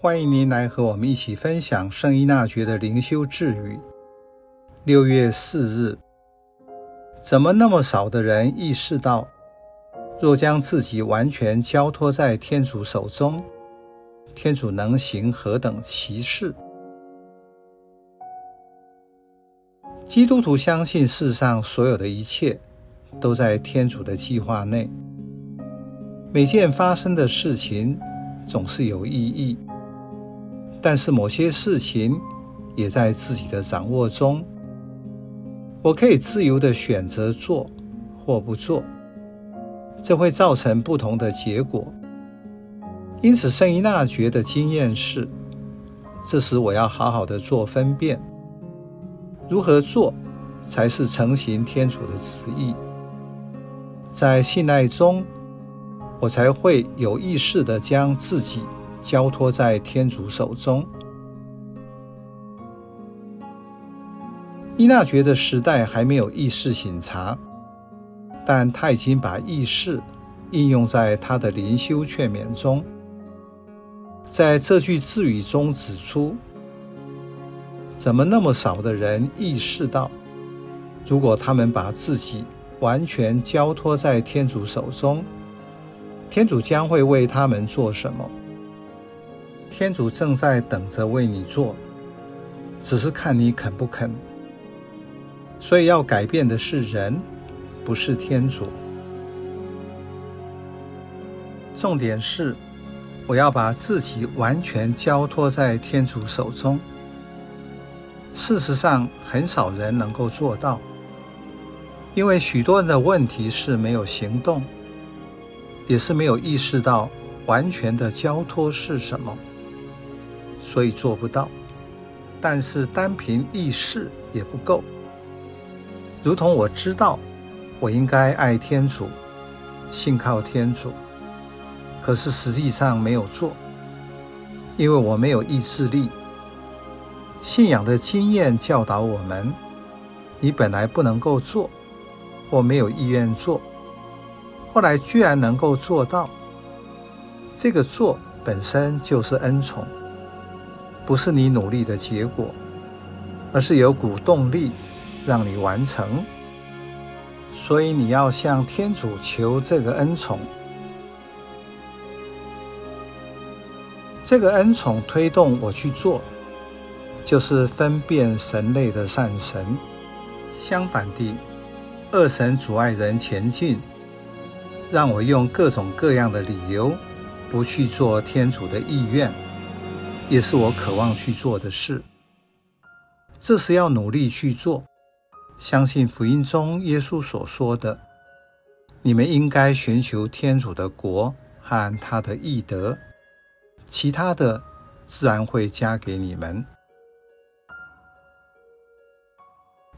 欢迎您来和我们一起分享圣依纳爵的灵修智语。六月四日，怎么那么少的人意识到，若将自己完全交托在天主手中，天主能行何等奇事？基督徒相信世上所有的一切都在天主的计划内，每件发生的事情总是有意义。但是某些事情也在自己的掌握中，我可以自由的选择做或不做，这会造成不同的结果。因此，圣依纳爵的经验是：这时我要好好的做分辨，如何做才是成行天主的旨意。在信赖中，我才会有意识的将自己。交托在天主手中。伊娜觉得时代还没有意识醒察，但他已经把意识应用在他的灵修劝勉中。在这句自语中指出：怎么那么少的人意识到，如果他们把自己完全交托在天主手中，天主将会为他们做什么？天主正在等着为你做，只是看你肯不肯。所以要改变的是人，不是天主。重点是，我要把自己完全交托在天主手中。事实上，很少人能够做到，因为许多人的问题是没有行动，也是没有意识到完全的交托是什么。所以做不到，但是单凭意识也不够。如同我知道我应该爱天主、信靠天主，可是实际上没有做，因为我没有意志力。信仰的经验教导我们：你本来不能够做，或没有意愿做，后来居然能够做到，这个做本身就是恩宠。不是你努力的结果，而是有股动力让你完成。所以你要向天主求这个恩宠。这个恩宠推动我去做，就是分辨神类的善神。相反地，恶神阻碍人前进，让我用各种各样的理由不去做天主的意愿。也是我渴望去做的事，这是要努力去做。相信福音中耶稣所说的：“你们应该寻求天主的国和他的义德，其他的自然会加给你们。”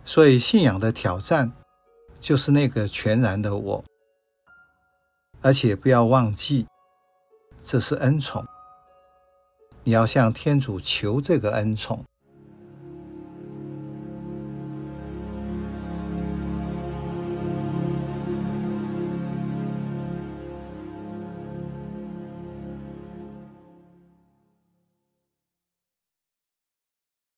所以，信仰的挑战就是那个全然的我，而且不要忘记，这是恩宠。你要向天主求这个恩宠。